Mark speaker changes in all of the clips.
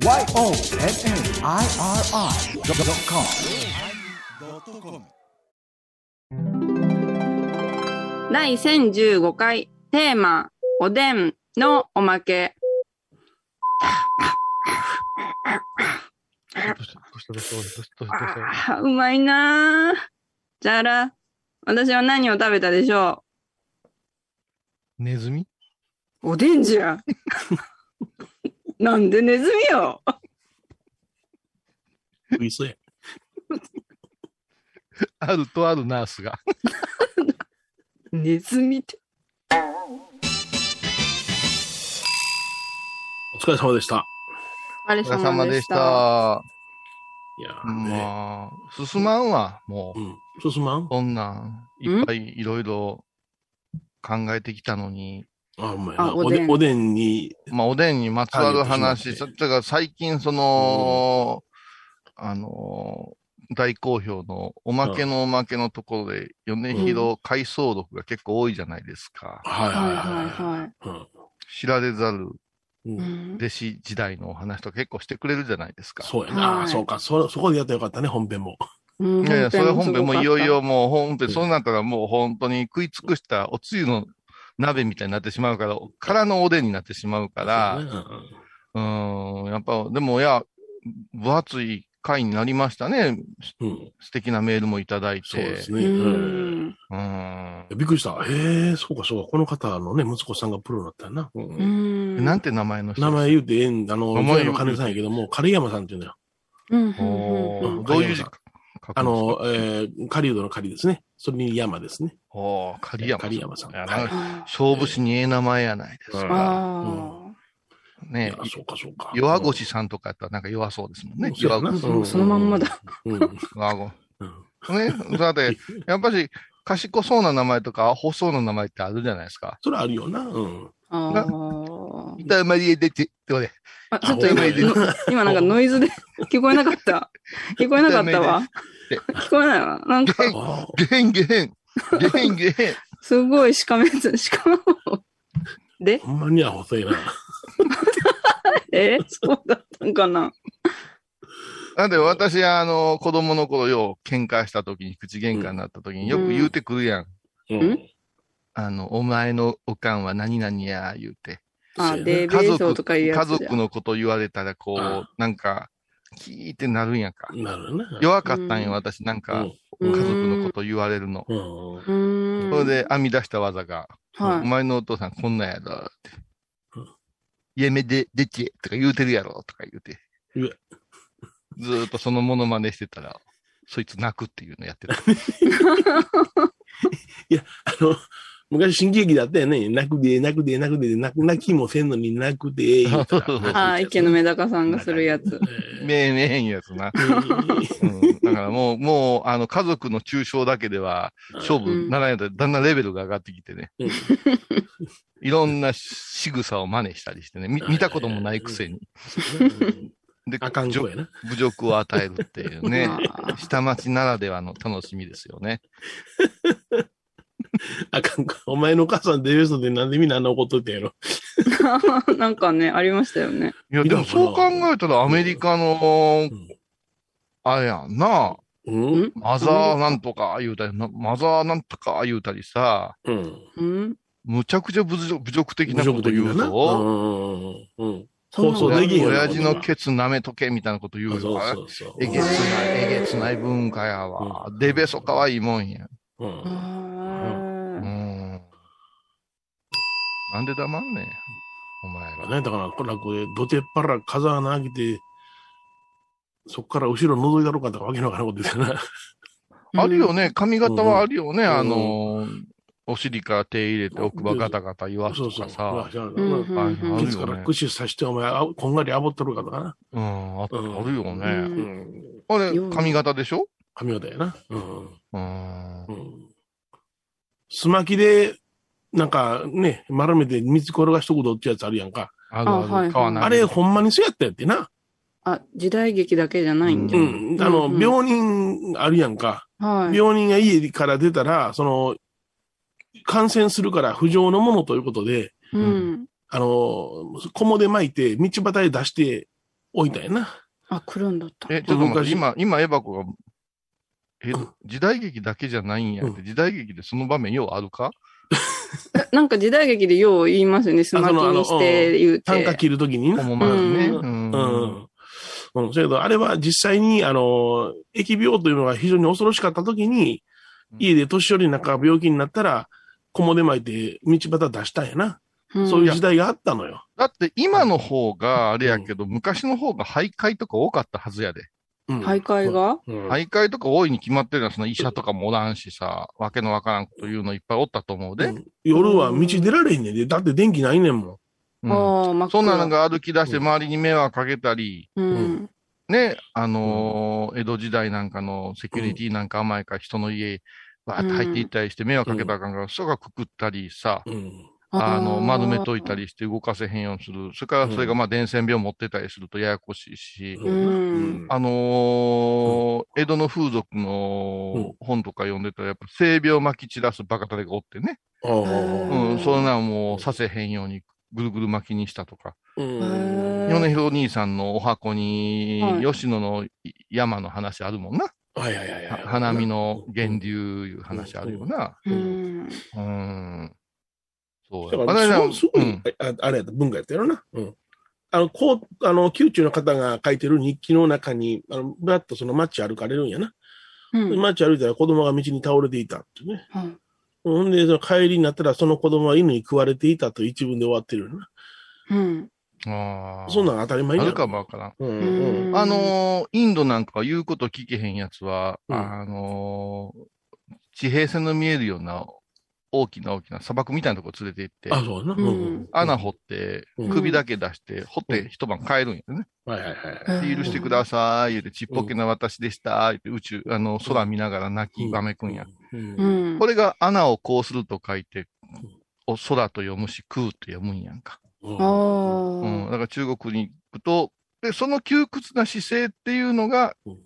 Speaker 1: YONNIRI.com
Speaker 2: 第1015回テーマ、おでんのおまけ。あーうまいな。ーじゃあら、私は何を食べたでしょ
Speaker 3: ネズミ？
Speaker 2: うおでんじゃ。なんでネズミよ。
Speaker 4: 食いそうや。
Speaker 3: あるとあるナースが。
Speaker 2: ネズミって。
Speaker 4: お疲れ様でした。
Speaker 2: お疲れ様でし。
Speaker 3: たた。
Speaker 4: いやーね。
Speaker 3: まあ、進まんわ、もう。
Speaker 4: うん。進まん？
Speaker 3: こんなん、いっぱいいろいろ考えてきたのに、
Speaker 4: あ、お前
Speaker 2: おでん
Speaker 4: おでん、おでんに、
Speaker 3: まあ、おでんにまつわる話、だから最近、その、あの、大好評のおまけのおまけのところで、米広回想録が結構多いじゃないですか。
Speaker 4: はい
Speaker 2: はいはい
Speaker 4: はい
Speaker 2: は
Speaker 4: はい。
Speaker 3: 知られざる
Speaker 4: うん
Speaker 3: 弟子時代のお話とか結構してくれるじゃないですか。
Speaker 4: そうやな。
Speaker 2: はい
Speaker 4: あそうか。そ、そこでやったらよかったね、本編も。
Speaker 2: うん
Speaker 3: いやいや、それ本編もいよい。よ
Speaker 2: す
Speaker 3: もう本編、
Speaker 4: うん
Speaker 3: そうなったらもう本当に食い尽くしたおつゆの鍋みたいになってしまうから、空のおでんになってしまうから、
Speaker 4: そう
Speaker 3: ん、やっぱ、でもいや、分厚い回になりましたね。
Speaker 4: うんうん。
Speaker 3: 素敵なメールもいただいて。
Speaker 4: そうですね。
Speaker 2: う
Speaker 4: うん
Speaker 2: ん。
Speaker 3: うーん。
Speaker 4: びっくりした。へえ、そうかそうか。この方のね、息子さんがプロだったよな。うん
Speaker 2: うん。
Speaker 3: なんて名前の人
Speaker 4: 名前言うてええん、あの、
Speaker 3: 名前
Speaker 4: の金さんやけども、狩山さんっていうのよ。
Speaker 2: うんうん
Speaker 3: お
Speaker 2: うん
Speaker 3: どういう
Speaker 4: あの、えー、狩人の狩りですね。それに山ですね。
Speaker 3: おー、狩山。
Speaker 4: 狩山さん。
Speaker 3: 勝負師にええ名前やないです
Speaker 4: うん
Speaker 3: か。
Speaker 2: あ
Speaker 3: ね
Speaker 4: あ、そうかそうか。
Speaker 3: 弱腰さんとかやったらなんか弱そうですもんね。弱腰。
Speaker 2: あ。そのまんまだ。
Speaker 4: うん。
Speaker 3: 弱腰
Speaker 4: うん
Speaker 3: ね。だって、やっぱり、賢そうな名前とか、アホそうな名前ってあるじゃないですか。
Speaker 4: それあるよな。うん。
Speaker 2: ああ。
Speaker 3: 痛まりえでて、ってことで。
Speaker 2: あ、ちょっと今、今なんかノイズで聞こえなかった。聞こえなかったわ。
Speaker 3: で
Speaker 2: 聞こえないわ。なんか、
Speaker 4: あ
Speaker 3: ゲンゲン、ゲンゲン。
Speaker 2: すごいしかめつ、しかも。で？
Speaker 4: あ、ほんまにアホそうやな。
Speaker 2: え？そうだったんかな？
Speaker 3: なんで私、あの、子供の頃よう喧嘩した時に、口喧嘩になった時によく言うてくるやん。
Speaker 4: うん。
Speaker 3: あの、お前のおかんは何々や、言うて。
Speaker 2: あ、デーベとかいう
Speaker 3: 家
Speaker 2: やつじゃ
Speaker 3: 族のこと言われたら、こ
Speaker 4: あ
Speaker 3: う、なんか、キーってなるんやんか。
Speaker 4: なるな。
Speaker 3: 弱かったんよ、
Speaker 2: うん
Speaker 3: 私。なんか、
Speaker 2: うん
Speaker 3: 家族のこと言われるの。それで編み出した技が、お
Speaker 2: はい。
Speaker 3: 前のお父さんこんなんやろ、って
Speaker 4: うん。
Speaker 3: やめで、でちとか言うてるやろ、とか言うて。ずーっとそのモノマネしてたら、そいつ泣くっていうのやってた。
Speaker 4: あの、昔新喜劇だったよね。泣くで、泣くで、泣くで、泣く、泣きもせんのに泣くで、言うたら
Speaker 2: あ、池のメダカさんがするやつ。
Speaker 3: めえめえんやつな。
Speaker 4: え ー
Speaker 3: うん、だからもう、もう、あの、家族の抽象だけでは、勝負ならないと、だんだんレベルが上がってきてね。
Speaker 4: うん
Speaker 3: いろんな仕草を真似したりしてね。見見たこともないくせに。で、
Speaker 4: あかんやな。
Speaker 3: 侮辱を与えるっていうね
Speaker 2: あ。
Speaker 3: 下町ならではの楽しみですよね。
Speaker 4: あかん子。お前のお母さんデビュースでなんでみんなあんな怒っとったんやろ。
Speaker 2: なんかね、ありましたよね。
Speaker 3: いや、でもそう考えたらアメリカの、
Speaker 4: うん
Speaker 3: あれやんな、
Speaker 4: うん？
Speaker 3: マザーなんとか言うたり、なマザーなんとか言うたりさ、
Speaker 4: うん。
Speaker 2: うん？
Speaker 3: むちゃくちゃ侮辱侮辱的
Speaker 4: 侮
Speaker 3: なこと。言うぞ。
Speaker 4: うんうんうん。
Speaker 2: そう
Speaker 4: 放送
Speaker 3: 親
Speaker 4: できへんよ
Speaker 3: 親父のケツ舐めとけみたいなこと言う
Speaker 4: そう
Speaker 3: よ。
Speaker 4: そうそう。
Speaker 3: えげつない、えげつない文化やわ。デベソかわいいもんや。
Speaker 4: うん。
Speaker 3: う
Speaker 2: あ
Speaker 3: ん。なんで黙んねん。お前ら。
Speaker 4: 何だから、これこれ、どてっぱら風穴開けて、そっから後ろ覗いたろかとかわけのわからんことですよな。
Speaker 2: ー
Speaker 3: あるよね。髪型はあるよね。
Speaker 4: うん
Speaker 3: あのー、お尻から手入れて奥歯ガタガタ言わす
Speaker 4: そうそう。
Speaker 3: とかさ。
Speaker 4: 知らん
Speaker 2: うんう
Speaker 4: ケツから
Speaker 3: よね。
Speaker 4: 串刺して、お前、あこんがりあぼっとるかとかな。
Speaker 3: うん、ああ
Speaker 4: うん
Speaker 3: るよ
Speaker 2: う
Speaker 3: ね。
Speaker 4: うん。
Speaker 3: あれ
Speaker 2: よ、
Speaker 3: 髪型でしょ？
Speaker 4: 髪型やな。うん。
Speaker 3: うん。
Speaker 4: うん。すまきで、なんかね、丸めて水転がしとくどっちやつあるやんか。
Speaker 3: あるある。
Speaker 2: あ
Speaker 3: れ
Speaker 4: あれ、ほんまにそうやったやってな。
Speaker 2: あ、時代劇だけじゃないんじゃ。
Speaker 4: うんん。あの、
Speaker 2: うんうん
Speaker 4: 病人あるやんか。
Speaker 2: はい。
Speaker 4: 病人が家から出たら、その、感染するから不浄のものということで、
Speaker 2: うん。
Speaker 4: あの、小もで巻いて、道端へ出して、置いたんやな。
Speaker 2: あ、来るんだった。
Speaker 3: え、ちょっと待って、
Speaker 4: 昔
Speaker 3: 今、今、エバコが、え
Speaker 4: うん、
Speaker 3: 時代劇だけじゃないんやって、時代劇でその場面ようあるか？
Speaker 2: えなんか時代劇でよう言いますよね。スマキにして言うて。
Speaker 4: 単価切るときに？な。
Speaker 3: ほんまにね。
Speaker 2: う
Speaker 3: うん
Speaker 4: うん。うん。それと、あれは実際に、あの、疫病というのが非常に恐ろしかったときに、家で年寄りなんか病気になったら、木もで巻いて道端出したんやな。
Speaker 2: うん
Speaker 4: そういう時代があったのよ。
Speaker 3: だって今の方があれやけど、昔の方が徘徊とか多かったはずやで。
Speaker 4: うん
Speaker 2: 徘徊が？
Speaker 4: うん
Speaker 3: 徘徊とか多いに決まってるのは、その医者とかもおらんしさ、わけのわからんこと言うのいっぱいおったと思うで。
Speaker 4: うん夜は道出られへんねんで。だって電気ないねんもん。
Speaker 3: うんそんなの
Speaker 2: 暗。
Speaker 3: が歩き出して周りに迷惑かけたり、
Speaker 2: うん。
Speaker 3: ね、あのー江戸時代なんかのセキュリティなんか甘いから人の家、わーって入っていったりして迷惑かけたらあかんから、人がくくったりさ、
Speaker 4: うん。
Speaker 3: あの、
Speaker 2: ー
Speaker 3: 丸めといた。りして動かせへんようにする。それからそれがまあ伝染病持ってたりするとややこしいし、
Speaker 2: うん
Speaker 3: あのー江戸の風俗の本とか読んでたら、やっぱ性病撒き散らすバカタレがおってね。うん、そんなんもうさせへんようにぐるぐる巻きにしたとか。
Speaker 4: うん
Speaker 2: へ
Speaker 3: 米広兄さんのお箱に
Speaker 2: はい、
Speaker 3: 吉野の山の話あるもんな。
Speaker 4: はいはいはいはい。
Speaker 3: 花見の源流いう話あるよな。
Speaker 2: うん。
Speaker 3: うん。そうや。
Speaker 4: だから、
Speaker 3: あれ
Speaker 4: すごい
Speaker 3: うん。
Speaker 4: ああれやった、文化やったやろな。うん。あの、こう、あの、宮中の方が書いてる日記の中に、あの、ぶらっとその街歩かれるんやな。
Speaker 2: うん。
Speaker 4: 街歩いたら子供が道に倒れていたってね。
Speaker 2: はい
Speaker 4: ほんで、その帰りになったらその子供は犬に食われていたと一文で終わってるよな。
Speaker 2: うん。
Speaker 3: ああ。
Speaker 4: そんなん当たり前や
Speaker 3: あるかもわからん。
Speaker 4: うん
Speaker 2: う
Speaker 4: うん
Speaker 2: ん
Speaker 3: あのーインドなんかは言うこと聞けへんやつは、
Speaker 4: うん
Speaker 3: あのー地平線の見えるような大きな大きな砂漠みたいなとこ連れて行って、
Speaker 4: あ、そうだな。
Speaker 2: うん
Speaker 3: 穴掘って
Speaker 4: うん、
Speaker 3: 首だけ出して、掘って一晩帰るんやね。
Speaker 4: はいはいはい。
Speaker 3: で許してください、言うて、ちっぽけな私でした、言って、宇宙、あの、空見ながら泣きわめくんや。
Speaker 4: うん。
Speaker 2: うん。
Speaker 3: これが穴をこうすると書いて、お空と読むし、空と読むんやんか。
Speaker 4: うん
Speaker 2: あ
Speaker 3: うん。だ
Speaker 2: あ。
Speaker 3: から中国に行くと、で、その窮屈な姿勢っていうのが
Speaker 4: うん、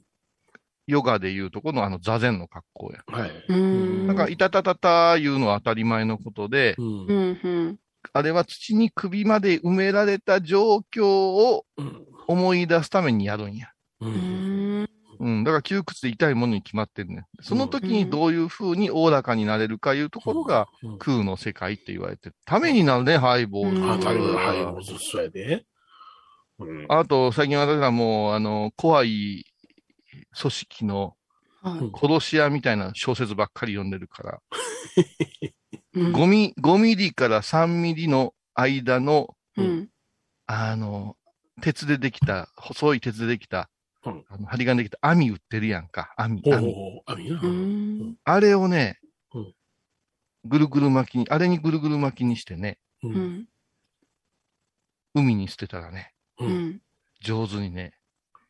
Speaker 3: ヨガでいうとこのあの座禅の格好や。
Speaker 4: はい。
Speaker 2: うん。
Speaker 3: なんか、いたたたた言うのは当たり前のことで、
Speaker 4: うん。
Speaker 3: あれは土に首まで埋められた状況を
Speaker 4: うん。
Speaker 3: 思い出すためにやるんや。
Speaker 4: う。
Speaker 2: うんん。
Speaker 3: うん。だから窮屈で痛いものに決まってんねん。その時にどういう風におおらかになれるかいうところが
Speaker 4: うん、
Speaker 3: 空の世界って言われて、ためになるね、ハイボール。
Speaker 2: うん
Speaker 4: あ、当たり前はい。そうやで。うん。
Speaker 3: あと、最近私はもう、あの、怖い組織の
Speaker 2: はい
Speaker 3: 殺し屋みたいな小説ばっかり読んでるから、
Speaker 2: うん
Speaker 3: 5ミ5ミリから3ミリの間の、
Speaker 2: うん。
Speaker 3: あの、鉄でできた、細い鉄でできた、
Speaker 4: うん
Speaker 3: あの針金でできた網売ってるやんか、網、網。
Speaker 4: ほう。あ、
Speaker 3: れをね
Speaker 4: うん、
Speaker 3: ぐるぐる巻きに、あれにぐるぐる巻きにしてね。海に捨てたらね。上手にね、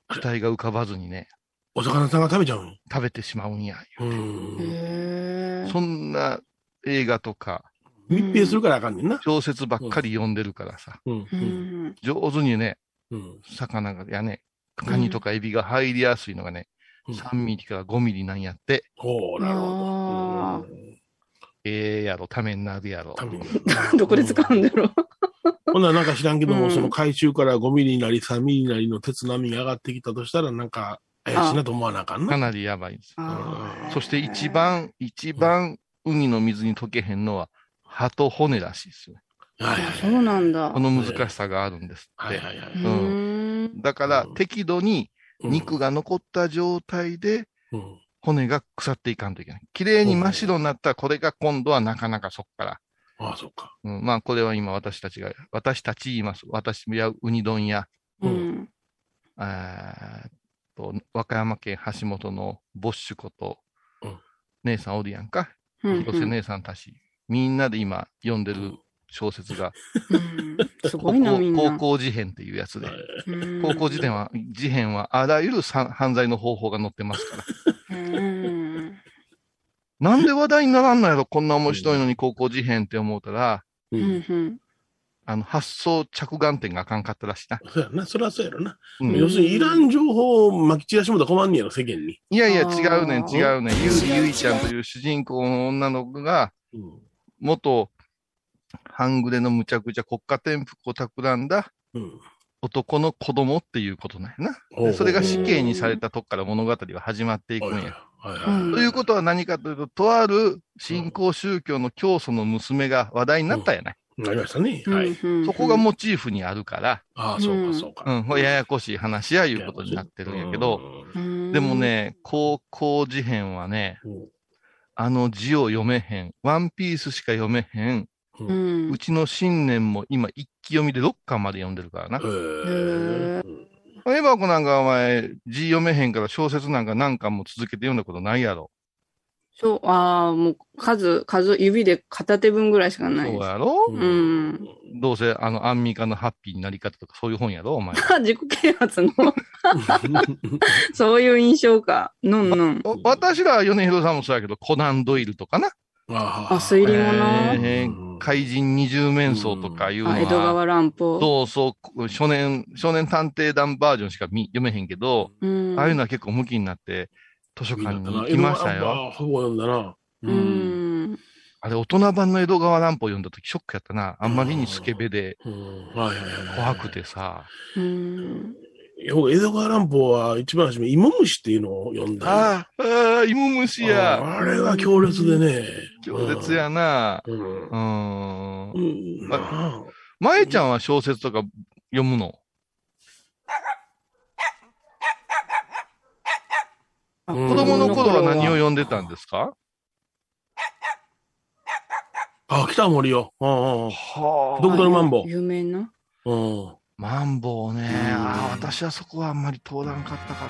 Speaker 3: 機体が浮かばずにね、
Speaker 4: お魚さんが食べちゃうん。
Speaker 3: 食べてしまうんや。
Speaker 4: うん。
Speaker 2: へえ。
Speaker 3: そんな映画とか、
Speaker 4: 密閉するからあかんねんな。
Speaker 3: 小説ばっかり読んでるからさ、
Speaker 4: うん。
Speaker 2: う
Speaker 4: うん。
Speaker 2: ん。
Speaker 3: 上手にね、
Speaker 4: うん。
Speaker 3: 魚が、やね、カニとかエビが入りやすいのがね、
Speaker 4: うん
Speaker 3: 3ミリから5ミリなんやって、
Speaker 4: ほう、なるほ
Speaker 2: あ
Speaker 4: ど。
Speaker 3: ええやろ、ためになるやろ。
Speaker 2: どこで使うんだろう。
Speaker 4: ほんならなんか知らんけども、
Speaker 2: うん
Speaker 4: その海中から5ミリなり3ミリなりの鉄波が上がってきたとしたら、なんか怪しいなと思わなあかんな。
Speaker 3: かなりやばいです。そして一番、一番海の水に溶けへんのは、歯と骨らしいですよ。
Speaker 4: はいはい
Speaker 2: そうなんだ。
Speaker 3: この難しさがあるんですって。
Speaker 4: はいはいはい。
Speaker 2: うん。
Speaker 3: だから
Speaker 4: うん、
Speaker 3: 適度に
Speaker 4: うん
Speaker 3: 肉が残った状態で、
Speaker 4: うん。
Speaker 3: 骨が腐っていかんといけない。綺麗に真っ白になったら、これが今度はなかなかそっから。
Speaker 4: ああ、そっか。
Speaker 3: うん、まあ、これは今私たちが、私たち言います。私やウニ丼や、
Speaker 2: うん。
Speaker 3: あーと、和歌山県橋本のボッシュこと
Speaker 4: うん、
Speaker 3: 姉さんおるやんか。
Speaker 2: うん
Speaker 3: 広瀬姉さんたち。みんなで今読んでる小説が、高。校高校事変っていうやつで。
Speaker 2: うん
Speaker 3: 高校事変は、事変はあらゆるさ犯罪の方法が載ってますから。
Speaker 2: うん。
Speaker 3: なんで話題にならんのやろこんな面白いのに高校事変って思うたら、
Speaker 4: う。
Speaker 2: うんん。うん。
Speaker 3: あの、発想着眼点があかんかったらしいな。
Speaker 4: そうやな。そりゃそうやろな。
Speaker 3: うん
Speaker 4: 要するに、いらん情報を撒き散らしてもたら困んねやろ、世間に。
Speaker 3: いやいや、違うねん、違うねん。ゆうりゆいちゃんという主人公の女の子が、
Speaker 4: うん。
Speaker 3: 元、半グレのむちゃくちゃ国家転覆を企んだ
Speaker 4: うん。
Speaker 3: 男の子供っていうことなんやな。でそれが死刑にされたとこから物語は始まっていくんや。ということは何かというと、とある新興宗教の教祖の娘が話題になったやない。
Speaker 4: なりましたね。はい。
Speaker 3: そこがモチーフにあるから、
Speaker 4: ああ、そうか、そうか。
Speaker 3: うん、ややこしい話やいうことになってるんやけど、でも、ね、高校事変はね、
Speaker 4: うん、
Speaker 3: あの字を読めへん。ワンピースしか読めへん。
Speaker 4: う
Speaker 3: ちの新年も今一気読みで6巻まで読んでるからな
Speaker 4: へ。え。
Speaker 3: エバコなんかお前字読めへんから小説なんか何巻も続けて読んだことないやろ。
Speaker 2: そう、ああ、もう数、数、指で片手分ぐらいしかない。
Speaker 3: そうやろ？
Speaker 4: う
Speaker 2: うん。
Speaker 3: どうせあのアンミカのハッピーになり方とかそういう本やろお前。
Speaker 2: 自己啓発の、そういう印象か。のんのん。
Speaker 3: お私ら米広さんもそうやけど、コナン・ドイルとかな。
Speaker 4: あ
Speaker 2: あ、推理物、
Speaker 3: えー怪人二十面相とかいうの
Speaker 2: あ、江戸
Speaker 3: は、
Speaker 2: 川乱歩。
Speaker 3: そうそう、少年、少年探偵団バージョンしか見読めへんけど、
Speaker 2: うん。
Speaker 3: ああいうのは結構向きになって、図書館に行きましたよ。
Speaker 4: よ。ほぼ読んだな。
Speaker 2: う。ん。
Speaker 3: あれ、大人版の江戸川乱歩読んだ時ショックやったな。あんまりにスケベで
Speaker 4: うん。はいはいはい。
Speaker 3: 怖くてさ。
Speaker 2: うん。
Speaker 4: いや。僕江戸川乱歩は一番初め、芋虫っていうのを読んだ。
Speaker 3: ああ、ああ、芋虫や。
Speaker 4: ああれは強烈でね。
Speaker 3: 強烈やな。
Speaker 4: うん。
Speaker 3: う
Speaker 4: うん。
Speaker 3: まえちゃんは小説とか読むの
Speaker 2: あ
Speaker 4: うん
Speaker 3: 子供の頃は何を読んでたんですか？
Speaker 4: あ、北森よ。うんうんうん。
Speaker 3: は
Speaker 4: ドクトルマンボウ。
Speaker 2: 有名な？
Speaker 4: うん。
Speaker 3: マンボウね。
Speaker 4: うん
Speaker 3: ああ、私はそこはあんまり通らんかったか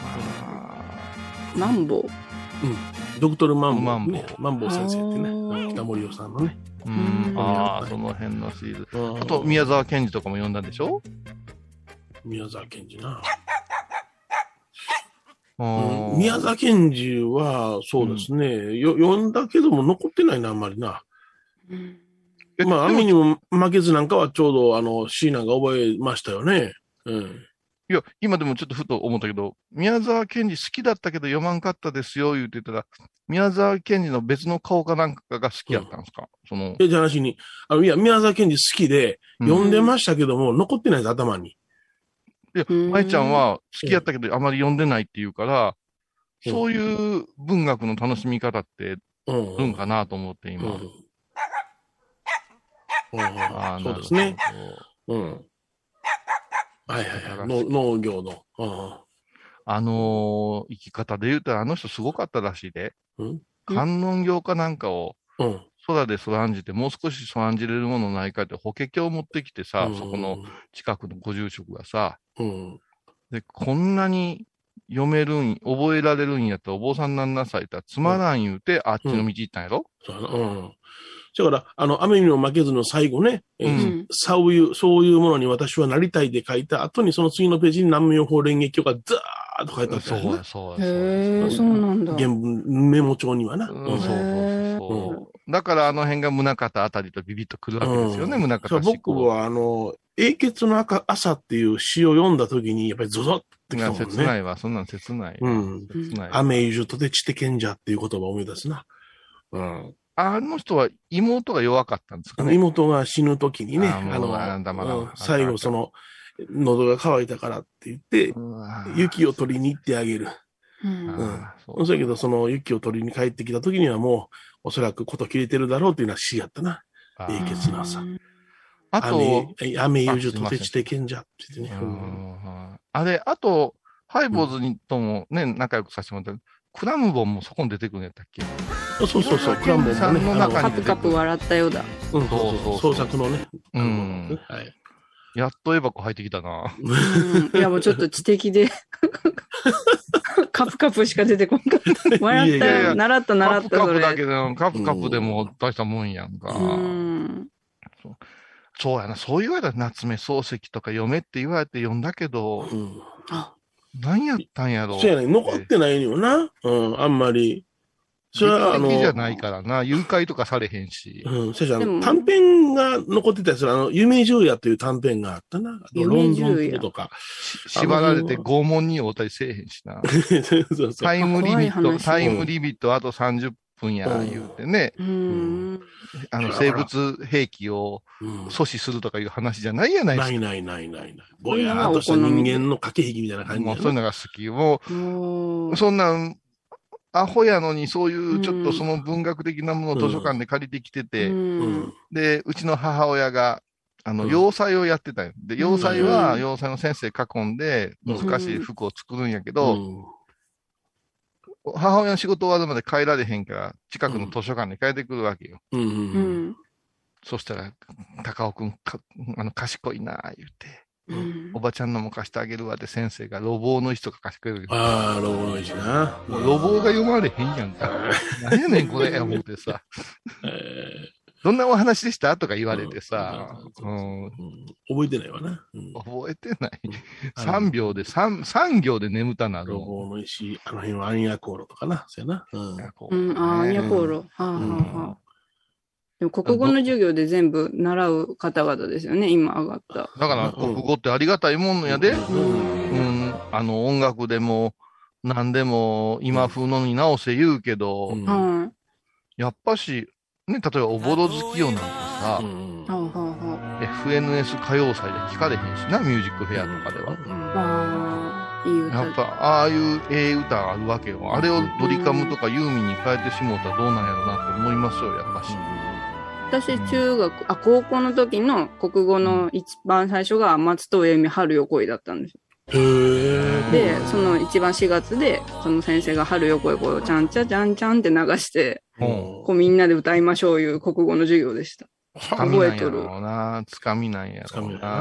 Speaker 3: な。
Speaker 2: マンボウ？
Speaker 4: ドクトルマンボウ、
Speaker 3: マンボウ
Speaker 4: ね。マンボウ先生ってね。北森夫さんのね。
Speaker 3: う
Speaker 2: うん
Speaker 3: ん。ああ、その辺のシリーズ。
Speaker 4: うん
Speaker 3: あと、宮沢賢治とかも読んだでしょ？
Speaker 4: 宮沢賢治な。
Speaker 3: う
Speaker 4: うん宮沢賢治は、そうですね、よ読んだけども残ってないな、あんまりな。まあ、雨にも負けずなんかはちょうど、あの、シーナが覚えましたよね。うん。
Speaker 3: いや、今でもちょっとふと思ったけど、宮沢賢治好きだったけど読まんかったですよ、言ってたら、宮沢賢治の別の顔かなんかが好きやったんですか、その、
Speaker 4: え、じゃあ話に、あの、いや、宮沢賢治好きで、
Speaker 3: うん
Speaker 4: 読んでましたけども、残ってないです、頭に。
Speaker 3: いや、
Speaker 2: うん
Speaker 3: 舞ちゃんは好きやったけどあまり読んでないって言うから、
Speaker 4: うん
Speaker 3: そういう文学の楽しみ方って
Speaker 4: うん。
Speaker 3: あるんかなと思って
Speaker 4: うん。
Speaker 3: 今。
Speaker 4: うん
Speaker 3: あー
Speaker 4: そうですね。。うん。はいはいはい。の農業の。うん
Speaker 3: あのー生き方で言うたらあの人すごかったらしいで。
Speaker 4: うん
Speaker 3: 観音業かなんかを
Speaker 4: うん。
Speaker 3: 空でそらんじて、もう少しそらんじれるものないかって法華経を持ってきてさ、
Speaker 4: うん
Speaker 3: そこの。近くのご住職がさ、
Speaker 4: うん。
Speaker 3: で、こんなに読めるん、覚えられるんやったらお坊さんなんなさいって言ったらつまらん言うて、あっちの道行ったんやろ、
Speaker 4: そうやな。うん。だから、あの、雨にも負けずの最後ね、え
Speaker 3: うん
Speaker 2: うん
Speaker 4: そういう、そういうものに私はなりたいで書いた後に、その次のページに南無妙法蓮華経がザーッと書いてあったよね
Speaker 3: そうや、。そうや、そう
Speaker 2: へ。そうなんだ。
Speaker 4: 原文、メモ帳にはな。
Speaker 3: うん
Speaker 4: うん
Speaker 3: そうそう
Speaker 2: へ
Speaker 3: そう。だからあの辺が宗像あたりとビビッとくるわけですよね、
Speaker 4: うん
Speaker 3: 宗
Speaker 4: そう
Speaker 3: 像思考。
Speaker 4: 僕は、あの、英傑の赤朝っていう詩を読んだ時に、やっぱりゾゾッってきたもん
Speaker 3: 切
Speaker 4: ね。
Speaker 3: ないわ、そんなん切ない。
Speaker 4: うん。
Speaker 3: 切ない。
Speaker 4: 雨ゆじとて地て賢者っていう言葉を思い出すな。うん。
Speaker 3: あの人は妹が弱かったんですかね。
Speaker 4: 妹が死ぬ時にね、
Speaker 3: あ
Speaker 4: の、最後その、喉が渇いたからって言って、雪を取りに行ってあげる。
Speaker 2: うん。
Speaker 3: あ
Speaker 4: うん。
Speaker 3: ーそ
Speaker 4: やけど、その雪を取りに帰ってきた時にはもう、おそらくこと切れてるだろうっていうのは詩やったな。
Speaker 3: あ
Speaker 4: 英
Speaker 3: ー
Speaker 4: 傑の朝。
Speaker 3: あと、
Speaker 4: 雨、雨ゆじとて地て賢者って言ってね。
Speaker 3: あれ、あと、ハイボーズにともね、仲良くさせてもらった。クラムボンもそこに出てくるんやったっけ？
Speaker 4: そうそうそう、クランボンも
Speaker 3: んの中に
Speaker 4: あ
Speaker 2: カプカプ笑ったようだ。
Speaker 4: のうん、そう
Speaker 3: そう
Speaker 4: 創作のね。
Speaker 3: うん。
Speaker 4: はい。
Speaker 3: やっとエバコ入ってきたな。
Speaker 2: うん。いや、もうちょっと知的で、カプカプしか出てこんかった。笑ったよ。
Speaker 3: や
Speaker 2: 習った、習
Speaker 3: カ
Speaker 2: った、そ
Speaker 3: プカプだけ
Speaker 2: れ。
Speaker 3: で、カプカプでも大したもんやんか。
Speaker 2: うん。
Speaker 3: そうやな、そう言われたら夏目漱石とか読めって言われて読んだけど、
Speaker 4: うん。
Speaker 2: あ、
Speaker 3: 何やったんやろう。
Speaker 4: そうやね、残ってないのよな。うん、あんまり。それは、あの、
Speaker 3: じゃないからな。誘拐とかされへんし。
Speaker 4: うん、そやしあの短編が残ってたりする、あの、夢十夜という短編があったな。ロンドンとか。
Speaker 3: し縛られて拷問に応対せえへんしな。
Speaker 4: そうそうそう。
Speaker 3: タイムリミット、タイムリミットあと30分や、言うてね、
Speaker 2: うん。
Speaker 3: あの、生物兵器を
Speaker 4: うん
Speaker 3: 阻止するとかいう話じゃないやないですか。
Speaker 4: ないないないないない。ぼやーっとした人間の駆け引きみたいな感じ
Speaker 3: もうそういうのが好き。も
Speaker 2: お
Speaker 3: う、そんなん、アホやのに、そういうちょっ
Speaker 2: うん
Speaker 3: とその文学的なものを図書館で借りてきてて、
Speaker 2: う
Speaker 4: うん。
Speaker 2: ん。
Speaker 3: で、うちの母親が、あの、
Speaker 4: うん。
Speaker 3: 洋裁をやってたよ。で、洋裁は
Speaker 2: うん。
Speaker 3: 洋裁の先生囲んで、
Speaker 4: うん
Speaker 3: 難しい服を作るんやけ
Speaker 4: う
Speaker 3: ど、
Speaker 4: ん。
Speaker 3: 母親の仕事終わるまで帰られへんから、近くの図書館に帰ってくるわけよ。
Speaker 4: うん。う
Speaker 2: うん。ん。
Speaker 3: そしたら、高尾くん、かあの、賢いなあ言うて、
Speaker 2: うん
Speaker 3: おばちゃんのも貸してあげるわって先生が、路傍の石とか貸してくれる。
Speaker 4: ああ、ロボの石な。
Speaker 3: もう路傍が読まれへんやんか。何やねん、これ、思ってさ。
Speaker 4: え
Speaker 3: どんなお話でしたとか言われてさ、
Speaker 4: う
Speaker 3: うん、
Speaker 4: 覚えてないわな。うん
Speaker 3: 覚えてない。
Speaker 4: あの
Speaker 3: 3秒で、三三行で眠たなる
Speaker 4: ロ。ボの石、あの辺はアンヤコーロとかな。そうやな。うん
Speaker 3: こ
Speaker 2: うん。ああ。はあはあ。でも国語の授業で全部習う方々ですよね、今上がった。
Speaker 3: だから、国語ってありがたいもんやで。
Speaker 4: う
Speaker 3: うんん、あの、音楽でも、何でも、今風のに直せ言うけど、
Speaker 4: うん
Speaker 2: は
Speaker 3: やっぱし、ね、例えば、おぼろ月夜なんてさ、
Speaker 4: うん
Speaker 3: FNS 歌謡祭で聞かれへんしな、ミュージックフェアとかでは。
Speaker 2: あ。ああ、いい歌
Speaker 3: やっぱ、ああいうええ歌があるわけよ。あれをドリカムとかユーミンに変えてしもうたらどうなんやろなと思いますよ、やっぱし。
Speaker 2: 私、中学、あ、高校の時の国語の一番最初が松任谷由実春よ恋だったんですよ。
Speaker 4: へえ。
Speaker 2: で、その一番4月で、その先生が春よ恋恋をちゃんちゃちゃんちゃんって流して、
Speaker 3: うん
Speaker 2: こうみんなで歌いましょういう国語の授業でした。覚えとる。
Speaker 3: つかみなんやろうな。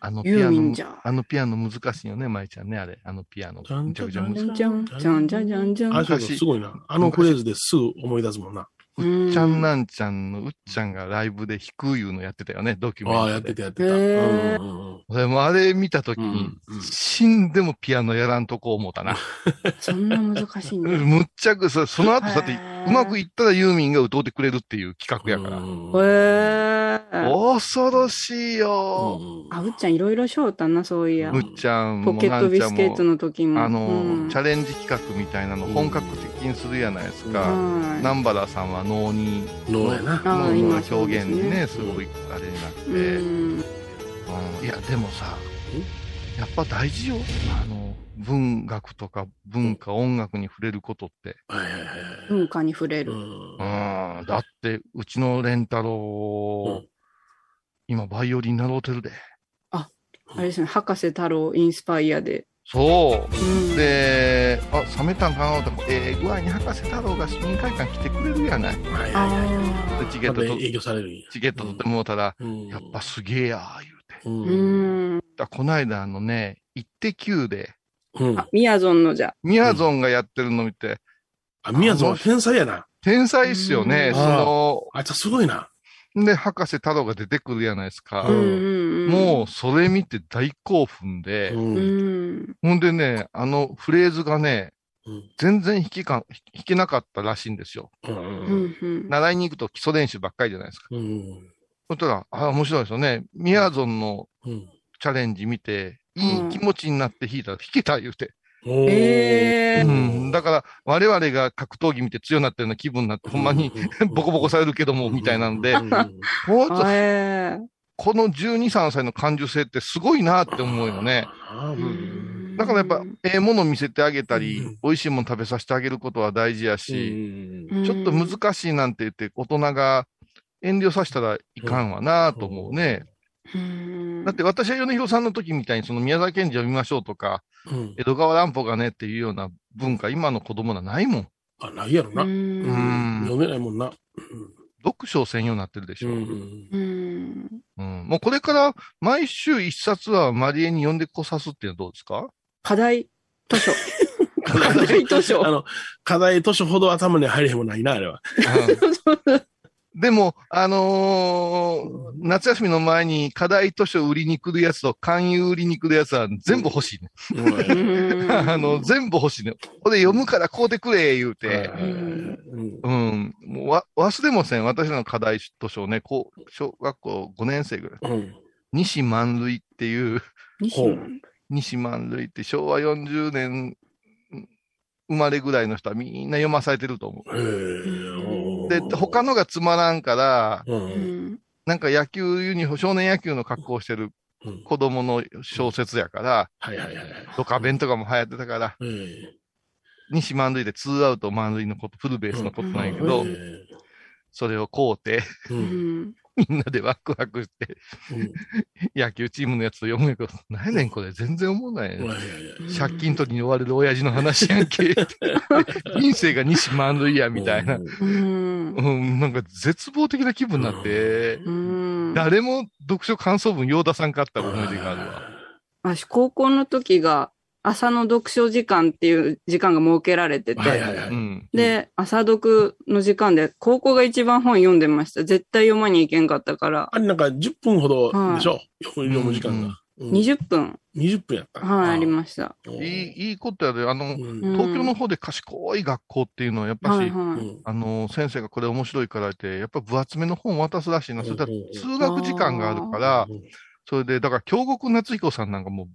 Speaker 3: あのピアノあのピアノ難しいよね、舞ちゃんね、あれ。あのピアノ。
Speaker 4: ちゃん
Speaker 3: めちゃくちゃ
Speaker 4: ちゃん
Speaker 3: 難しい。
Speaker 2: じゃん、じゃん、じゃん、じゃん、じゃん。
Speaker 4: あ、すごいな。あのフレーズですぐ思い出すもんな。
Speaker 3: うっちゃんなんちゃんのうっちゃんがライブで弾くいうのやってたよね、ドキュメント
Speaker 4: ああ、
Speaker 3: で。
Speaker 4: やってたやってた。
Speaker 2: へー
Speaker 4: うんうんうん
Speaker 3: 俺もあれ見たときに、
Speaker 4: うん
Speaker 3: 死んでもピアノやらんとこ思ったな。
Speaker 2: そんな難しいんだ。
Speaker 3: むっちゃくそ、その後だってうまくいったらユーミンが歌ってくれるっていう企画やから。
Speaker 4: うん
Speaker 2: へー。
Speaker 3: 恐ろしいよ。
Speaker 2: あ、うっちゃんいろいろしょうたな、そういや
Speaker 3: む。っちゃんも
Speaker 2: ポケットビスケットの時も。
Speaker 3: あの、
Speaker 2: うん
Speaker 3: チャレンジ企画みたいなの本格的にするやないですか。
Speaker 2: はい
Speaker 3: 南原さんは能に、
Speaker 4: 脳やな。
Speaker 3: 能
Speaker 2: 今
Speaker 3: の表現にね、す
Speaker 4: そうですね
Speaker 3: ごいあれになって。
Speaker 2: うん。
Speaker 3: うんいや、でもさ、やっぱ大事よ。あの、文学とか文化、音楽に触れることって。
Speaker 4: はいはいはいはい。
Speaker 2: 文化に触れる。
Speaker 4: うん
Speaker 3: うん。だって、うちのレンタロウ、
Speaker 4: うん
Speaker 3: 今、バイオリン習うてるで。
Speaker 2: あれですね、博士太郎インスパイアで。
Speaker 3: そう。
Speaker 2: うん、
Speaker 3: で、あ、冷めたんかなと思って、ええ具合に博士太郎が市民会館来てくれるやない。で、
Speaker 4: はいはい
Speaker 2: あ
Speaker 4: はい。
Speaker 3: チケットと、
Speaker 4: 影響される。
Speaker 3: チケット取ってもうたら、
Speaker 4: うん
Speaker 3: やっぱすげえや、言うて。
Speaker 2: あ。
Speaker 4: うん
Speaker 2: うん。
Speaker 3: だこないだあのね、イッテ Q で、
Speaker 4: うん
Speaker 2: あ、みやぞんのじゃ。
Speaker 3: ミヤゾンがやってるの見て、
Speaker 4: あ、宮園は天才やな。
Speaker 3: 天才っすよね。
Speaker 2: うん
Speaker 3: その、
Speaker 4: あいつはすごいな。
Speaker 3: で、博士太郎が出てくるやないですか。もう、それ見て大興奮で、
Speaker 2: う
Speaker 4: うん。
Speaker 2: ん。
Speaker 3: ほんでね、あのフレーズがね、
Speaker 4: うん
Speaker 3: 全然弾きか、弾けなかったらしいんですよ。
Speaker 4: うん
Speaker 2: う。んうん。
Speaker 3: 習いに行くと基礎練習ばっかりじゃないですか。
Speaker 4: うん。
Speaker 3: そしたら、あ、面白いですよね。ミヤゾンの
Speaker 4: うん。
Speaker 3: チャレンジ見て、いい気持ちになって弾いたら弾けた言うて。
Speaker 2: ええ
Speaker 3: う
Speaker 2: ー。
Speaker 3: ん。だから、我々が格闘技見て強くなったような気分になって、ほんまに、ボコボコされるけども、みたいなんで、
Speaker 4: うん
Speaker 3: もうちょっと
Speaker 2: え
Speaker 3: この12、3歳の感受性ってすごいなって思うよね。だからやっぱ、ええもの見せてあげたり
Speaker 4: うん、
Speaker 3: 美味しいもの食べさせてあげることは大事やし、
Speaker 4: うん
Speaker 3: ちょっと難しいなんて言って、大人が遠慮させたらいかんわなと思うね。
Speaker 2: うん
Speaker 3: だって私は米広さんの時みたいに、その宮沢賢治を見ましょうとか、
Speaker 4: うん
Speaker 3: 江戸川乱歩がねっていうような文化、今の子供はないもん。
Speaker 4: あ、ないやろな。読めないもんな。
Speaker 3: 読書専用になってるでしょ。
Speaker 4: う
Speaker 3: うん
Speaker 2: うん。
Speaker 3: もうこれから毎週一冊はマリエに読んでこさすっていうのはどうですか？
Speaker 2: 課題図書。課題図書
Speaker 4: あ。の、課題図書ほど頭に入れへんもんないな、あれは。
Speaker 3: でも、あのー夏休みの前に課題図書売りに来るやつと勧誘売りに来るやつは全部欲しいね。
Speaker 2: うん
Speaker 3: あの、全部欲しいね。これ読むから買うてくれ、言うて。
Speaker 4: うん
Speaker 3: うん。もうわ、忘れもせん。私らの課題図書ね、こう、小学校5年生ぐらい。
Speaker 4: うん。
Speaker 3: 西万類っていう、
Speaker 2: 西？野
Speaker 3: 西万類って昭和40年生まれぐらいの人はみんな読まされてると思
Speaker 4: へ
Speaker 3: う。
Speaker 4: え。
Speaker 3: で、他のがつまらんから、
Speaker 4: う。
Speaker 2: うんん。
Speaker 3: なんか野球ユニフォーム、少年野球の格好をしてる
Speaker 4: うん
Speaker 3: 子供の小説やから、
Speaker 4: はいはいはいはい。
Speaker 3: ドカベンとかも流行ってたから、
Speaker 4: ええ
Speaker 3: 西満塁でツーアウト満塁のこと、フルベースのことなんやけど、
Speaker 4: え
Speaker 3: それを買うて。みんなでワクワクして、
Speaker 4: うん
Speaker 3: 野球チームのやつと読むんやけど、何やねんこれ、全然思わないね借金取りに追われる親父の話やんけ。人生が西満塁や、みたいな。
Speaker 2: うん。
Speaker 3: うん、なんか絶望的な気分になって、
Speaker 2: うん。
Speaker 3: 誰も読書感想文用出さんかった思い出があるわ。
Speaker 2: 私、高校の時が、朝の読書時間っていう時間が設けられてて、
Speaker 4: はいはいはい。
Speaker 3: うん。
Speaker 2: で、朝読の時間で、高校が一番本読んでました。絶対読まに行けんかったから、
Speaker 4: あれなんか10分ほどでしょ？読む時間
Speaker 3: うん
Speaker 4: が。うん
Speaker 2: 20分、
Speaker 4: 20分やった。
Speaker 2: はい、ありました。
Speaker 4: す
Speaker 3: いい、いいことやで、あの、
Speaker 4: うん
Speaker 3: 東京の方で賢い学校っていうのは、やっぱし、
Speaker 2: はい、
Speaker 4: う
Speaker 2: はい。
Speaker 4: ん
Speaker 3: あの、先生がこれ面白いからって、やっぱ分厚めの本渡すらしいな。それ通学時間があるから、それで、だから、京極夏彦さんなんかもう、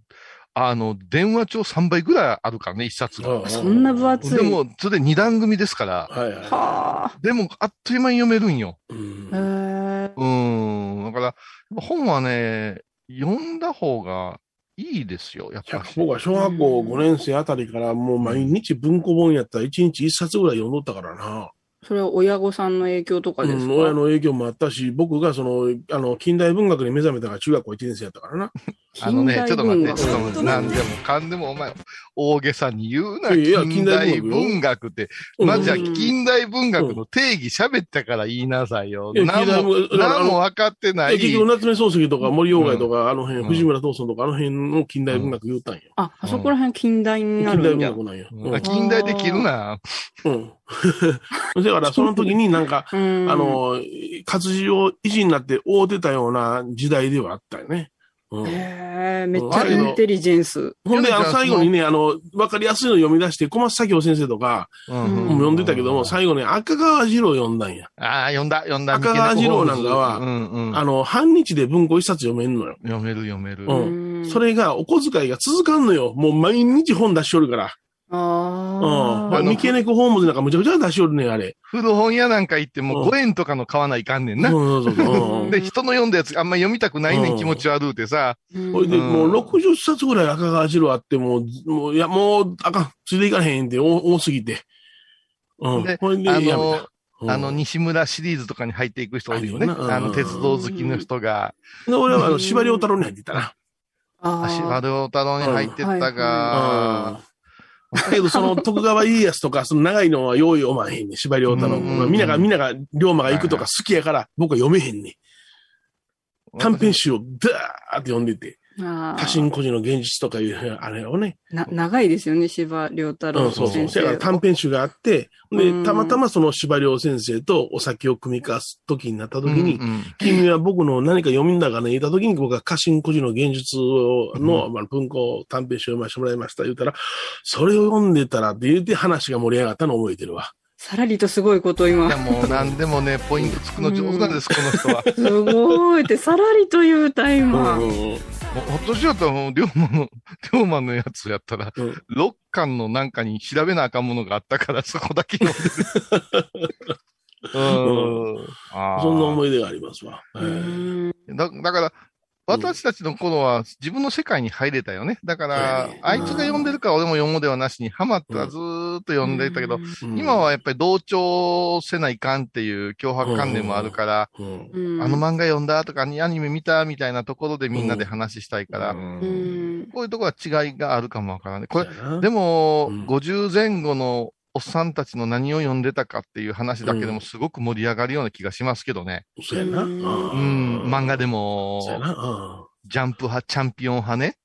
Speaker 3: あの、電話帳3倍ぐらいあるからね、一冊が。
Speaker 2: そんな分厚い。
Speaker 3: でも、それで二段組ですから、
Speaker 4: はいはい。
Speaker 2: は
Speaker 3: でも、あっという間に読めるんよ。
Speaker 4: うん
Speaker 2: あ。へえ。
Speaker 3: うーん。だから、本はね、読んだ方がいいですよ、やっぱし。
Speaker 4: 僕は小学校5年生あたりからもう毎日文庫本やったら1日1冊ぐらい読んどったからな。
Speaker 2: それは親御さんの影響とかですか、
Speaker 4: うん、親の影響もあったし、僕がその、あの、近代文学に目覚めたのが中学校1年生やったからな。
Speaker 3: あのね、ちょっと待って、ちょっと待って、
Speaker 4: うん
Speaker 3: なんでもかんでもお前、大げさに言うな、近代
Speaker 4: 近代文学
Speaker 3: って。
Speaker 4: うん
Speaker 3: まずじゃあ、近代文学の定義喋ったから言いなさいよ。何も何も分かってない。
Speaker 4: 結局、夏目漱石とか森鴎外とか、あの辺、
Speaker 3: うん
Speaker 4: 藤村東村とか、あの辺の近代文学言うたんよ。
Speaker 2: あ、あそこら辺近代にな
Speaker 4: 近代
Speaker 2: るんだ。
Speaker 4: 文学なんよ。
Speaker 3: うん近代できるな。
Speaker 4: うん。うん。だから、その時になんか、
Speaker 2: うん。
Speaker 4: あ、の、活字を維持になって大出たような時代ではあったよね。う
Speaker 2: え、めっちゃインテリジェンス。
Speaker 4: ほんで、最後にね、あの、わかりやすいの読み出して、小松左京先生とか
Speaker 3: うん
Speaker 2: うん
Speaker 4: も読んでたけども、最後ね、赤川次郎読んだんや。
Speaker 3: ああ、読んだ、読んだ。
Speaker 4: 赤川次郎なんかは
Speaker 3: うんうん。
Speaker 4: あの、半日で文庫一冊読めんのよ。
Speaker 3: 読める読める。
Speaker 4: うん
Speaker 2: ん
Speaker 4: それが、お小遣いが続かんのよ。もう毎日本出しおるから。うん。
Speaker 2: ああ。
Speaker 3: あの
Speaker 4: 三毛猫ホームズなんかむちゃくちゃ出しおるねん、あれ。
Speaker 3: 古本屋なんか行っても
Speaker 4: うん
Speaker 3: 5円とかの買わないかんねんな。
Speaker 4: そうそうそう。うん
Speaker 3: で、人の読んだやつあんま読みたくないね
Speaker 4: うんん
Speaker 3: 気持ち悪うてさ。
Speaker 2: うん
Speaker 4: ほいで、
Speaker 3: うん
Speaker 4: もう60冊ぐらい赤川次郎あって、もう、もう、いや、もう、あかん、ついていかへんって多多すぎて。うん。
Speaker 3: で
Speaker 4: ほいで、
Speaker 3: あのあの、西村シリーズとかに入っていく人おるよね。
Speaker 4: あ
Speaker 3: の、鉄道好きの人が。
Speaker 4: で俺は、あの、司馬遼太郎に入ってたな。
Speaker 2: あ
Speaker 3: 足
Speaker 2: あ。
Speaker 3: 軽太郎に入ってった
Speaker 4: うん。
Speaker 3: が、
Speaker 4: だけど、その、徳川家康とか、その長いのは用意おまへんねん、司馬遼太郎。みんなが、みんなが、龍馬が行くとか好きやから、僕は読めへんねん。短編集をダーって読んでて、
Speaker 2: あ
Speaker 4: 家臣孤児の現実とかいう、あれをね、
Speaker 2: な長いですよね、柴良太郎
Speaker 4: うん、そうそう。
Speaker 2: 先
Speaker 4: そやから
Speaker 2: 生。
Speaker 4: 短編集があって、
Speaker 2: うん
Speaker 4: で、たまたまその司馬遼先生とお酒を組み交わす時になった時に、
Speaker 3: うんうん
Speaker 4: 君は僕の何か読みんだかね、言った時に僕は家臣孤児の現実をの、まあ、文庫短編集を読ませてもらいました。言ったら、それを読んでたらって言って話が盛り上がったのを覚えてるわ。
Speaker 2: さらりとすごいこと
Speaker 3: い
Speaker 2: 今
Speaker 3: や。もう何でもね、ポイントつくの上手なんです、この人は。
Speaker 2: すごいって、さらりと言うた
Speaker 4: うん
Speaker 2: 今。
Speaker 4: うんうん
Speaker 3: もうほっとしようともう、龍馬の、龍馬のやつやったら、
Speaker 4: うん
Speaker 3: 六巻のなんかに調べなあかんものがあったから、そこだけ読んでる。うん。
Speaker 4: そんな思い出がありますわ。
Speaker 3: だだから、私たちの頃は自分の世界に入れたよね。だから
Speaker 4: はい、
Speaker 3: あいつが読んでるから俺も読もうではなしに、ハマったらずーっと読んでいたけど、
Speaker 4: うん。
Speaker 3: 今はやっぱり同調せないかんっていう脅迫観念もあるから、あの漫画読んだとか、アニメ見たみたいなところでみんなで話したいから、こういうところは違いがあるかもわからない。これ、でも、
Speaker 4: うん。
Speaker 3: 50前後のおっさんたちの何を読んでたかっていう話だけでもすごく盛り上がるような気がしますけどね。
Speaker 4: そうやな。
Speaker 2: うん
Speaker 3: うん、漫画でも
Speaker 4: そう、やな。うん
Speaker 3: ジャンプ派、チャンピオン派ね。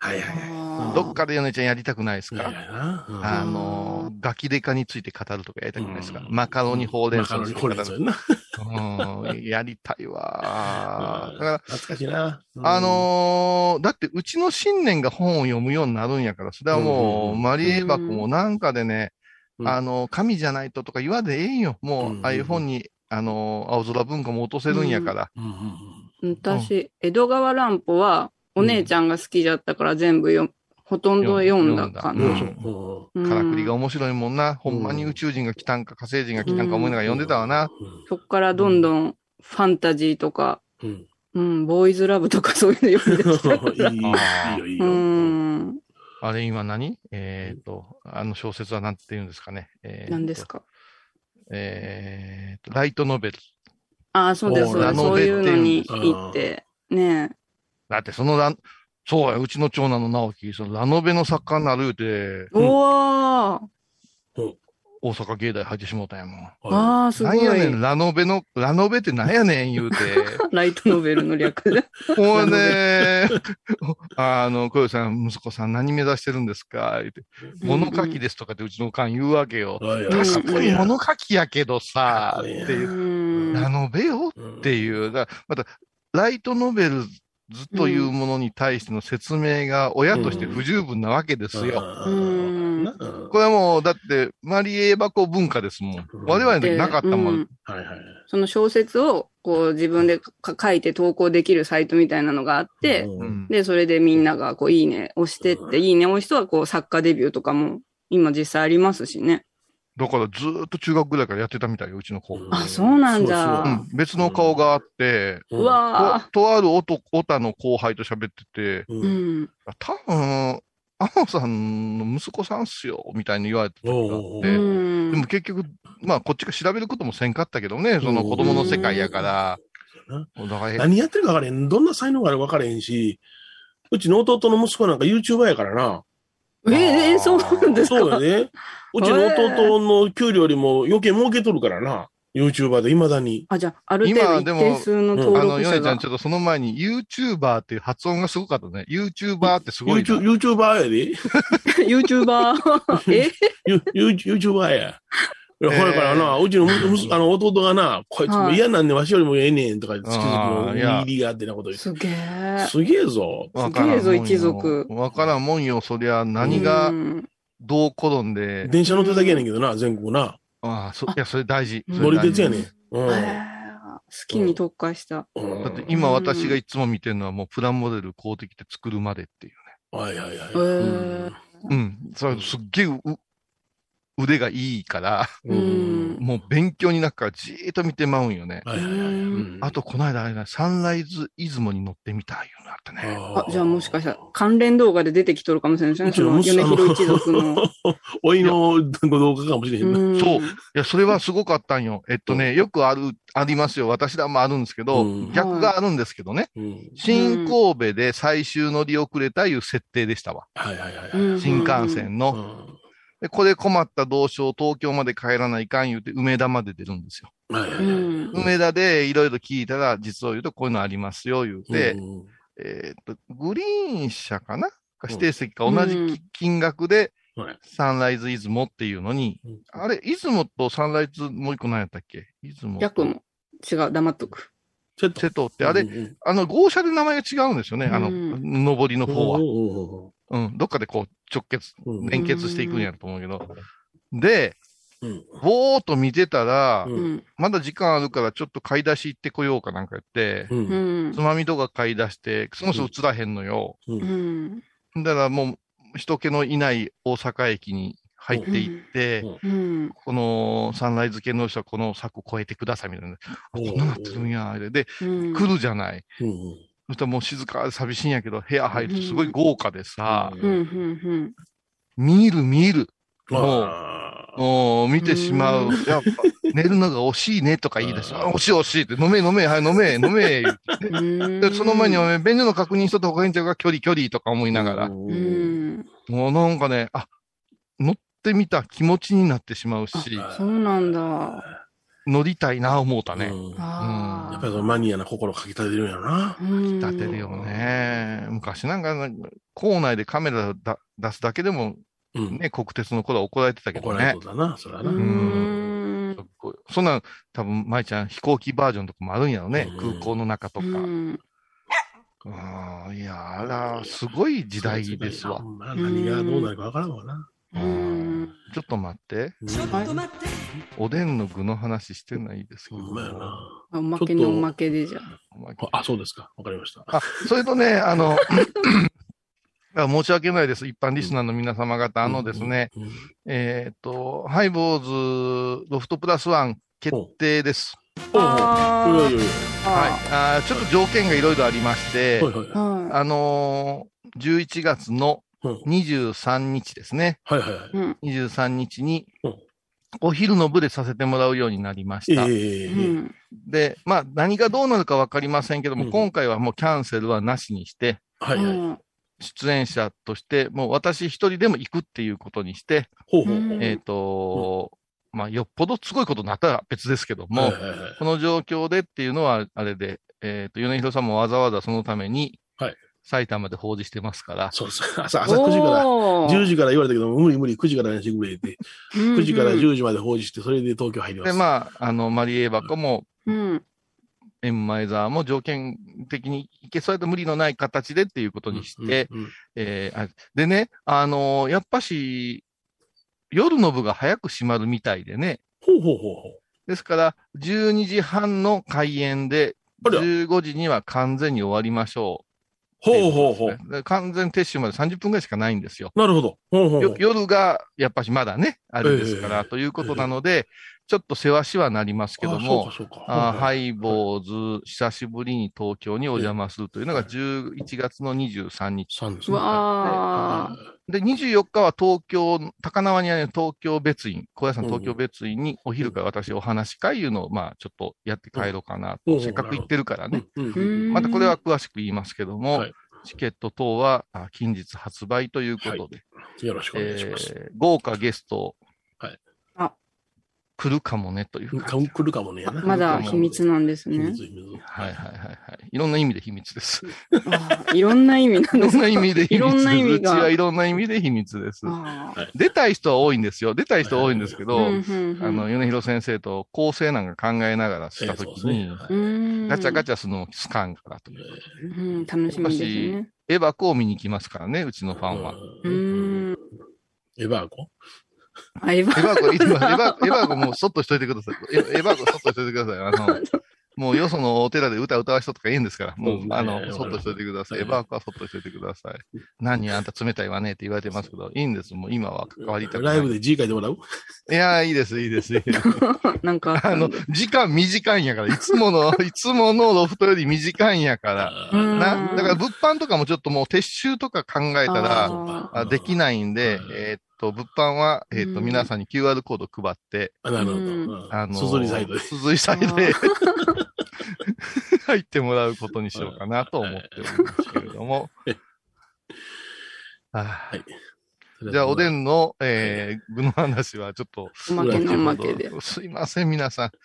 Speaker 4: はいはいはい。
Speaker 3: どっかでヨネちゃんやりたくないですか？
Speaker 4: な。うん
Speaker 3: あの、ガキデカについて語るとかやりたくないですか？
Speaker 4: うん
Speaker 3: マカロニほうれん草
Speaker 4: マカロニ
Speaker 3: について語る
Speaker 4: ほうれん草やな。
Speaker 3: うん、やりたいわ。
Speaker 4: うん
Speaker 3: だから、
Speaker 4: 懐かしいな。うん
Speaker 3: あ、のーだってうちの新年が本を読むようになるんやから、それはもう、
Speaker 4: うん
Speaker 3: マリエバクもなんかでね、
Speaker 4: うん
Speaker 3: あの、神じゃないととか言わでええんよ。もう、
Speaker 4: うん
Speaker 3: ああいう本に、あの、青空文化も落とせるんやから。
Speaker 4: うんうんうん
Speaker 2: 私、江戸川乱歩は、お姉ちゃんが好きだったから全部読む、ほとんど読んだかな。
Speaker 3: からくりが面白いもんな。ほんまに宇宙人が来たんか火星人が来たんか思いながら読んでたわな。
Speaker 2: そっからどんどんファンタジーとか、
Speaker 4: うん。
Speaker 2: うん、ボーイズラブとかそういうの読んでた。
Speaker 4: いいよ、いいよ。
Speaker 2: うん。
Speaker 3: あれ今何？えっ、と、あの小説は何て言うんですかね？えーと
Speaker 2: 何ですか？
Speaker 3: えーと、ライトノベル。
Speaker 2: ああ、そうです、そうです。
Speaker 3: ラノ
Speaker 2: そういう
Speaker 3: ベっていう
Speaker 2: のに行って、ね
Speaker 3: だってそのラン、そうや、うちの長男の直樹、そのラノベの作家になる言うて、
Speaker 2: え。おー
Speaker 3: 大阪芸大入ってしもうたんやもん。
Speaker 4: は
Speaker 2: ああ、すごい。
Speaker 3: なんやねん、ラノベの、ラノベってなんやねん言うて。
Speaker 2: ライトノベルの略で。
Speaker 3: もうね、あの、小遊さん、息子さん何目指してるんですか？言うて、物書きですとかってうちのおかん言うわけよ。確かに物書きやけどさ、って
Speaker 4: い
Speaker 3: うう。
Speaker 2: ん。
Speaker 3: ラノベよ
Speaker 4: っ
Speaker 3: っていう。だまた、ライトノベルズというものに対しての説明が親として不十分なわけですよ。
Speaker 2: うん
Speaker 3: これはもう、だって、マリエ箱文化ですもん。我々の時なかったもん。
Speaker 2: うん
Speaker 4: はいはい。
Speaker 2: その小説を、こう自分でか書いて投稿できるサイトみたいなのがあって、
Speaker 4: う
Speaker 3: うんん
Speaker 2: で、それでみんなが、こう、いいね押してって、いいね押す人は、こう、作家デビューとかも、今実際ありますしね。
Speaker 3: だからずーっと中学ぐらいからやってたみたいよ、うちの子。
Speaker 2: あそうなんだ
Speaker 3: う
Speaker 2: あ
Speaker 3: ん、別の顔があって、
Speaker 4: う
Speaker 2: うわ
Speaker 3: ととあるおと、おたの後輩と喋ってて、
Speaker 4: う。
Speaker 2: んん。
Speaker 3: 多分、アマさんの息子さんっすよ、みたいに言われた時があって、
Speaker 2: うん
Speaker 3: でも結局、まあこっちが調べることもせんかったけどね、その子供の世界やから、だからえ
Speaker 4: 何やってるか分からへん。どんな才能があるか分からへんし、うちの弟の息子なんか YouTuber やからな。
Speaker 2: ええそうなんですか？
Speaker 4: そうやね。うちの弟の給料よりも余計儲けとるからな。YouTuber で未だに。
Speaker 2: あ、じゃあ、ある程度一
Speaker 3: 今でも
Speaker 2: 定数の
Speaker 3: あ
Speaker 2: 登
Speaker 3: の、
Speaker 2: 録者が
Speaker 3: ヨネちゃん、ち。ょっとその前に YouTuber っていう発音がすごかったね。YouTuber ってすごい
Speaker 4: YouTuber やで。
Speaker 2: YouTuber？え
Speaker 4: ？You- You- YouTuber や。いや、ほやからな、うちのむ息子あの弟がな、こいつも嫌なんでわしよりもええねんとか、月々の
Speaker 3: あーいや
Speaker 4: 入りがあってなこと言って。
Speaker 2: すげえ。
Speaker 4: すげえぞ。
Speaker 2: すげえぞ一族
Speaker 3: わからんもんよ、そりゃ何が
Speaker 2: うん
Speaker 3: どう転んで。
Speaker 4: 電車乗ってるだけやねんけどな、全国な。
Speaker 3: ああ、そ、いや、それ大事。
Speaker 2: うん
Speaker 3: それ大事
Speaker 4: 森鉄やねん。
Speaker 2: 好きに特化した。
Speaker 4: うん
Speaker 3: だって今私がいつも見てるのはもうプラモデル買うてきて作るまでっていう
Speaker 4: はいはいはい。
Speaker 2: へー
Speaker 3: ね。うん。それすっげえう腕がいいから、
Speaker 4: うん
Speaker 2: うん
Speaker 3: もう勉強になるからじーっと見てまうんよね。
Speaker 4: はいはいはいうん
Speaker 3: あと、この間あれだ、サンライズ出雲に乗ってみたいいうのあったね。
Speaker 2: あ、じゃあもしかしたら関連動画で出てきとるかもしれないですね。その、
Speaker 4: うちの
Speaker 2: 米広一族の。
Speaker 4: おいのご動画かもしれへんな。
Speaker 2: ん
Speaker 3: そういや、それはすごかったんよ。えっとね、よくある、ありますよ。私らもあるんですけど、
Speaker 4: うん
Speaker 3: 逆があるんですけどね。
Speaker 4: うん
Speaker 3: 新神戸で最終乗り遅れたいう設定でしたわ。
Speaker 4: はいはいはい。
Speaker 2: うん
Speaker 3: 新幹線の。
Speaker 4: うん
Speaker 3: で、これ困った同賞東京まで帰らないかん言うて、梅田まで出るんですよ。梅田でいろいろ聞いたら、実を言うとこういうのありますよ、言うて、
Speaker 4: うん。
Speaker 3: えーっと、グリーン車かな？か指定席か同じき金額で、
Speaker 4: はい。
Speaker 3: サンライズ出雲っていうのに、
Speaker 4: うん。
Speaker 3: あれ、出雲とサンライズもう一個何やったっけ？出雲と。
Speaker 2: 逆も。違う、黙っとく。
Speaker 4: ちょっと
Speaker 3: 瀬戸って、あれ、
Speaker 4: うんうん
Speaker 3: あの、号車で名前が違うんですよね、あの、
Speaker 2: うん。
Speaker 3: 上りの方は。
Speaker 4: う
Speaker 3: うん、どっかでこう、直結、連結していくんやと思うけど。で、
Speaker 4: うん
Speaker 3: ぼーっと見てたら、
Speaker 4: うん
Speaker 2: うん。
Speaker 3: まだ時間あるからちょっと買い出し行ってこようかなんかやって、
Speaker 4: うん
Speaker 2: うん
Speaker 3: つ。まみとか買い出して、そもそも映らへんのよ。
Speaker 4: うん
Speaker 2: うん。
Speaker 3: だからもう、人気のいない大阪駅に入っていって、
Speaker 4: うん
Speaker 2: うん。
Speaker 3: このサンライズ系の人はこの柵越えてくださいみたいな。あ、こんななってるんや、あれで、
Speaker 2: うん。
Speaker 3: 来るじゃない。
Speaker 4: うん
Speaker 3: そしたらもう静かで寂しいんやけど、部屋入るとすごい豪華でさ。見る見る。
Speaker 4: ま
Speaker 3: もう
Speaker 4: あ
Speaker 3: もう見てしまう
Speaker 2: うん。
Speaker 3: やっぱ、寝るのが惜しいねとか言い出す。あ惜しい惜しいって、飲め飲め、はい飲め、飲め、言ってその前に、お前、便所の確認しとった方がいいんちゃうか、距離、距離とか思いながら。もうなんかね、あ、乗ってみた気持ちになってしまうし、
Speaker 2: そうなんだ。
Speaker 3: 乗りたいな、思うたね。
Speaker 4: うん。やっぱりそのマニアな心をかき立てるんやろな。
Speaker 2: うん
Speaker 3: 立てるよね。昔なんか、校内でカメラだ出すだけでも、
Speaker 4: うん。
Speaker 3: ね、国鉄の頃は怒られてたけどね
Speaker 4: 怒られそ。うだな、それはな。
Speaker 2: う
Speaker 4: うん
Speaker 2: ん。
Speaker 3: そんなん、多分、舞ちゃん飛行機バージョンとかもあるんやろね。
Speaker 4: うん
Speaker 3: 空港の中とか。
Speaker 2: うん
Speaker 3: ああいや、あら、すごい時代ですわ
Speaker 4: ほ。んま何がどうなるかわからんわな。
Speaker 2: うん。
Speaker 3: ちょっと待って。
Speaker 4: うん
Speaker 2: はい
Speaker 3: おでんの具の話してないですけど。
Speaker 4: まやな。
Speaker 2: おまけのおまけでじゃあ。
Speaker 4: あ、そうですか。わかりました。
Speaker 3: あ、それとね、あの、あ申し訳ないです。一般リスナーの皆様方、あのですね、
Speaker 4: うん。うん
Speaker 3: えっ、と、ハイボーズロフトプラスワン決定です。はい。あーちょっと条件がいろいろありまして、
Speaker 4: はいはい。
Speaker 2: は
Speaker 3: あのー、11月の
Speaker 4: うん
Speaker 3: 23日ですね。
Speaker 4: はいはいはい
Speaker 2: い。。うん。
Speaker 3: 23日に
Speaker 4: うん、
Speaker 3: お昼の部でさせてもらうようになりました。で、まあ、何がどうなるかわかりませんけども、
Speaker 4: うん
Speaker 3: 今回はもうキャンセルはなしにして、
Speaker 4: はいはい。
Speaker 2: うん
Speaker 3: 出演者として、もう私一人でも行くっていうことにして、
Speaker 4: ほうほう
Speaker 3: えっ、と、まあ、よっぽどすごいことになったら別ですけども、
Speaker 4: はいはいはい
Speaker 3: この状況でっていうのは、あれで、えっ、と、米広さんもわざわざそのために
Speaker 4: はい、
Speaker 3: 埼玉で報じしてますから、
Speaker 4: そうです。朝、朝9時から、
Speaker 2: おー
Speaker 4: 10時から言われたけど、無理無理、9時からにしてくれって、
Speaker 2: うん
Speaker 4: 9時から10時まで放置して、それで東京入りま
Speaker 3: で、
Speaker 4: す。
Speaker 3: まあ、あの、マリエバコも、
Speaker 2: うん。
Speaker 3: エンマイザーも条件的にいけそうやと無理のない形でっていうことにして、
Speaker 4: うんうんうん
Speaker 3: えーあでね、あのーやっぱし、夜の部が早く閉まるみたいでね、
Speaker 4: ほうほうほうほう。
Speaker 3: ですから、12時半の開演で、
Speaker 4: あら
Speaker 3: 15時には完全に終わりましょう。
Speaker 4: ほうほうほう。
Speaker 3: で完全撤収まで30分ぐらいしかないんですよ。
Speaker 4: なるほど。ほうほう。
Speaker 3: 夜がやっぱしまだね、あれですから、
Speaker 4: ええ
Speaker 3: ということなので、ちょっと世話しはなりますけども。ハイボーズ、久しぶりに東京にお邪魔するというのが
Speaker 4: ええ
Speaker 3: 11月の23日。
Speaker 2: う
Speaker 4: さんですね。
Speaker 2: わー。
Speaker 3: で、24日は東京、高輪にある東京別院、小屋さん。東京別院にお昼から私お話し会いうのを、まあ、ちょっとやって帰ろうかな
Speaker 4: うん。
Speaker 3: と、せっかく行ってるからね。またこれは詳しく言いますけども、
Speaker 4: はい。
Speaker 3: チケット等はあ近日発売ということで、
Speaker 4: よろしくお願いします。
Speaker 3: えー豪華ゲスト、来るかもねという
Speaker 4: か
Speaker 3: 感じ。
Speaker 4: 来るかもね。
Speaker 2: まだ秘密なんですね
Speaker 4: 秘密。秘密。
Speaker 3: はいはいはいはい。いろんな意味で秘密です。
Speaker 2: いろんな意味なん
Speaker 3: いろん
Speaker 2: です
Speaker 3: な意味で秘密です。
Speaker 2: いろんな意味が
Speaker 3: うちはいろんな意味で秘密です。出たい人は多いんですよ。出たい人は多いんですけど、あの、米広先生と構成なんか考えながらしたときに、ガチャガチャするのもスカンからという。
Speaker 2: うん、楽しみですね。
Speaker 3: エバコを見に来ますからね、うちのファンは。
Speaker 2: うーん。
Speaker 4: エバーコ
Speaker 2: あ、エヴァ
Speaker 3: エバコ、エバエバコもうそっとしといてください。エエバコそっとしといてください。あの、もうよそのお寺で歌歌わ人とかいいんですから、もう、あの、そっとしといてください。エバコはそっとしといてください。何あんた冷たいわねって言われてますけど、いいんです。もう今は関わりたくない。
Speaker 4: ライブで字書いてもらう？
Speaker 3: いやー、いいです、いいです。いいです
Speaker 2: なんか、
Speaker 3: あの、時間短いんやから、いつもの、いつものロフトより短いんやから。
Speaker 2: うん
Speaker 3: な、だから物販とかもちょっともう撤収とか考えたら、できないんで、
Speaker 4: うん
Speaker 3: えーっと、物販は、えーっと、
Speaker 2: うん
Speaker 3: 皆さんに QR コード配って、
Speaker 4: あなるほど。
Speaker 3: あの、
Speaker 4: すずりサイドで。
Speaker 3: すずりサイドで 入ってもらうことにしようかなと思っておりますけれども。
Speaker 4: はい
Speaker 3: じゃあ、おでんの、えー、具の話はちょっと、
Speaker 2: おまけのおまけで。
Speaker 3: すいません、皆さん。す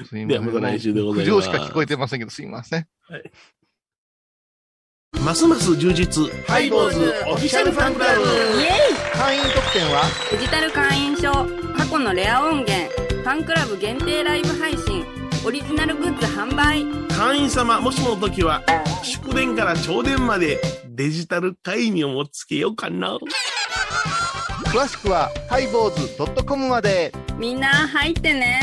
Speaker 3: いません。
Speaker 4: ではまた来週でございます
Speaker 3: 苦情しか聞こえてませんけど、すいません。
Speaker 4: ますます充実。ハイボーズオフィシャルファンクラブ。
Speaker 2: イエ
Speaker 3: 会員特典は？
Speaker 2: イデジタル会員証、過去のレア音源、ファンクラブ限定ライブ配信、オリジナルグッズ販売。
Speaker 4: 会員様、もしもの時は、祝電から朝電までデジタル会員をもつけようかな。
Speaker 3: 詳しくは、ハイボーズ .com まで。
Speaker 2: みんな入ってね。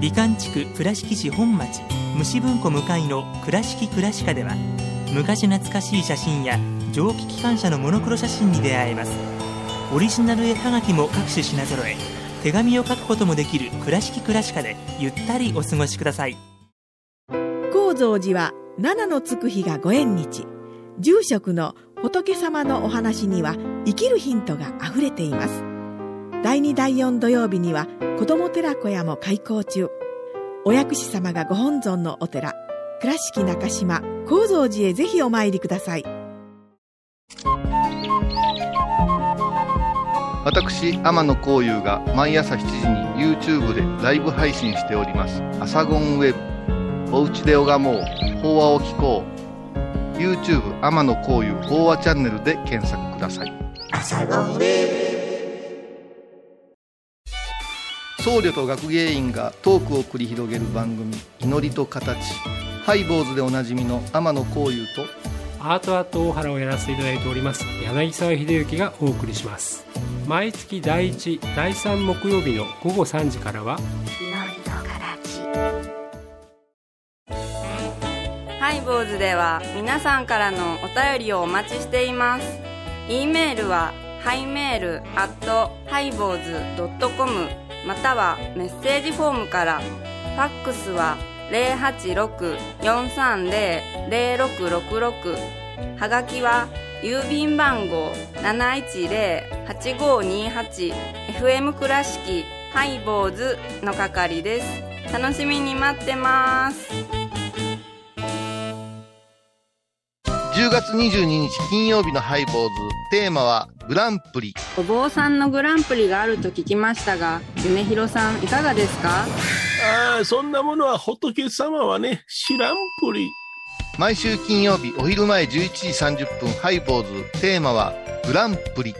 Speaker 5: 美観地区倉敷市本町虫文庫向かいの「倉敷倉歯科」では昔懐かしい写真や蒸気機関車のモノクロ写真に出会えます。オリジナル絵はがきも各種品揃え手紙を書くこともできる「倉敷倉歯科」でゆったりお過ごしください。
Speaker 6: 高蔵寺は七のつく日がご縁日。住職の仏様のお話には生きるヒントがあふれています。第2第4土曜日には子ども寺小屋も開校中。お薬師様がご本尊のお寺倉敷中島・高蔵寺へぜひお参りください。
Speaker 3: 私天野幸雄が毎朝7時に YouTube でライブ配信しております「アサゴンウェブ」「おうちで拝もう。法話を聞こう」YouTube 天野幸雄法話チャンネルで検索ください僧侶と学芸員がトークを繰り広げる番組「祈りと形」ハイボーズでおなじみの天野幸雄と
Speaker 7: アートアート大原をやらせていただいております柳沢秀幸がお送りします。毎月第1第3木曜日の午後3時からは
Speaker 2: ハイボーズでは皆さんからのお便りをお待ちしています。e メールはハイメールアットハイボーズドットコムまたはメッセージフォームから。ファックスは086-430-0666はがきは郵便番号 710-8528FM 倉敷ハイボーズの係です。楽しみに待ってます。
Speaker 3: 10月22日金曜日のハイボーズテーマはグランプリ。
Speaker 2: お坊さんのグランプリがあると聞きましたが、夢広さんいかがですか？
Speaker 4: ああ、そんなものは仏様はね、知らんぷり。
Speaker 3: 毎週金曜日お昼前11時30分ハイボーズ。テーマはグランプリ